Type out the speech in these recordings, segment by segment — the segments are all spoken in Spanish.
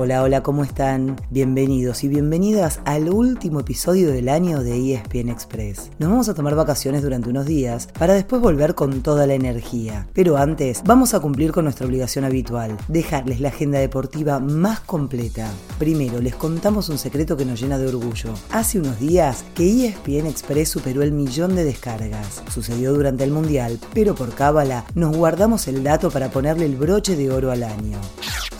Hola, hola, ¿cómo están? Bienvenidos y bienvenidas al último episodio del año de ESPN Express. Nos vamos a tomar vacaciones durante unos días para después volver con toda la energía. Pero antes, vamos a cumplir con nuestra obligación habitual, dejarles la agenda deportiva más completa. Primero, les contamos un secreto que nos llena de orgullo. Hace unos días que ESPN Express superó el millón de descargas. Sucedió durante el Mundial, pero por cábala nos guardamos el dato para ponerle el broche de oro al año.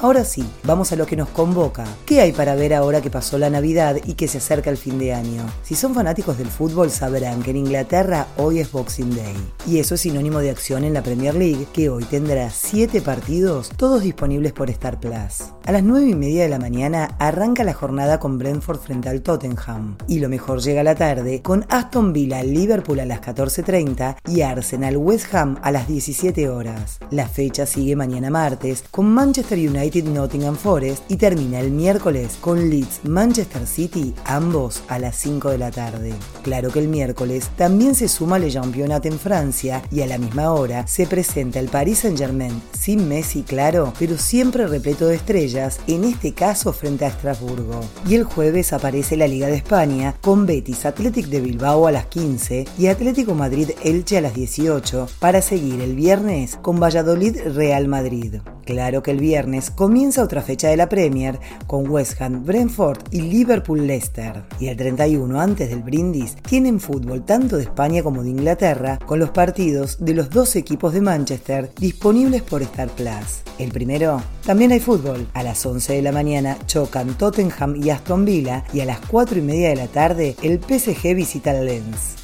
Ahora sí, vamos a lo que nos convoca. ¿Qué hay para ver ahora que pasó la Navidad y que se acerca el fin de año? Si son fanáticos del fútbol sabrán que en Inglaterra hoy es Boxing Day. Y eso es sinónimo de acción en la Premier League, que hoy tendrá 7 partidos, todos disponibles por Star Plus. A las 9 y media de la mañana arranca la jornada con Brentford frente al Tottenham. Y lo mejor llega a la tarde con Aston Villa Liverpool a las 14.30 y Arsenal West Ham a las 17 horas. La fecha sigue mañana martes con Manchester United Nottingham Forest y termina el miércoles con Leeds Manchester City, ambos a las 5 de la tarde. Claro que el miércoles también se suma Le Championnat en Francia y a la misma hora se presenta el Paris Saint-Germain, sin Messi claro, pero siempre repleto de estrellas, en este caso frente a Estrasburgo. Y el jueves aparece la Liga de España con Betis Athletic de Bilbao a las 15 y Atlético Madrid Elche a las 18 para seguir el viernes con Valladolid Real Madrid. Claro que el viernes comienza otra fecha de la Premier con West Ham, Brentford y Liverpool Leicester. Y el 31 antes del brindis tienen fútbol tanto de España como de Inglaterra con los partidos de los dos equipos de Manchester disponibles por Star Plus. El primero, también hay fútbol. A las 11 de la mañana chocan Tottenham y Aston Villa y a las 4 y media de la tarde el PSG visita el Lens.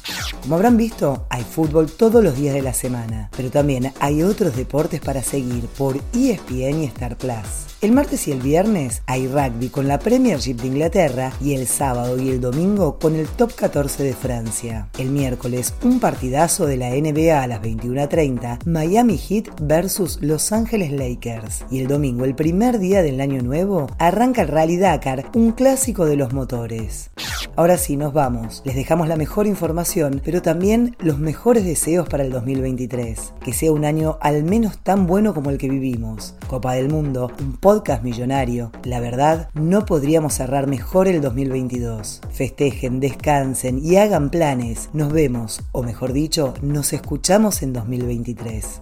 Como habrán visto, hay fútbol todos los días de la semana, pero también hay otros deportes para seguir por ESPN y Star Plus. El martes y el viernes hay rugby con la Premiership de Inglaterra y el sábado y el domingo con el Top 14 de Francia. El miércoles un partidazo de la NBA a las 21.30, Miami Heat versus Los Ángeles Lakers. Y el domingo, el primer día del año nuevo, arranca el Rally Dakar, un clásico de los motores. Ahora sí, nos vamos. Les dejamos la mejor información, pero también los mejores deseos para el 2023. Que sea un año al menos tan bueno como el que vivimos. Copa del Mundo, un podcast millonario. La verdad, no podríamos cerrar mejor el 2022. Festejen, descansen y hagan planes. Nos vemos, o mejor dicho, nos escuchamos en 2023.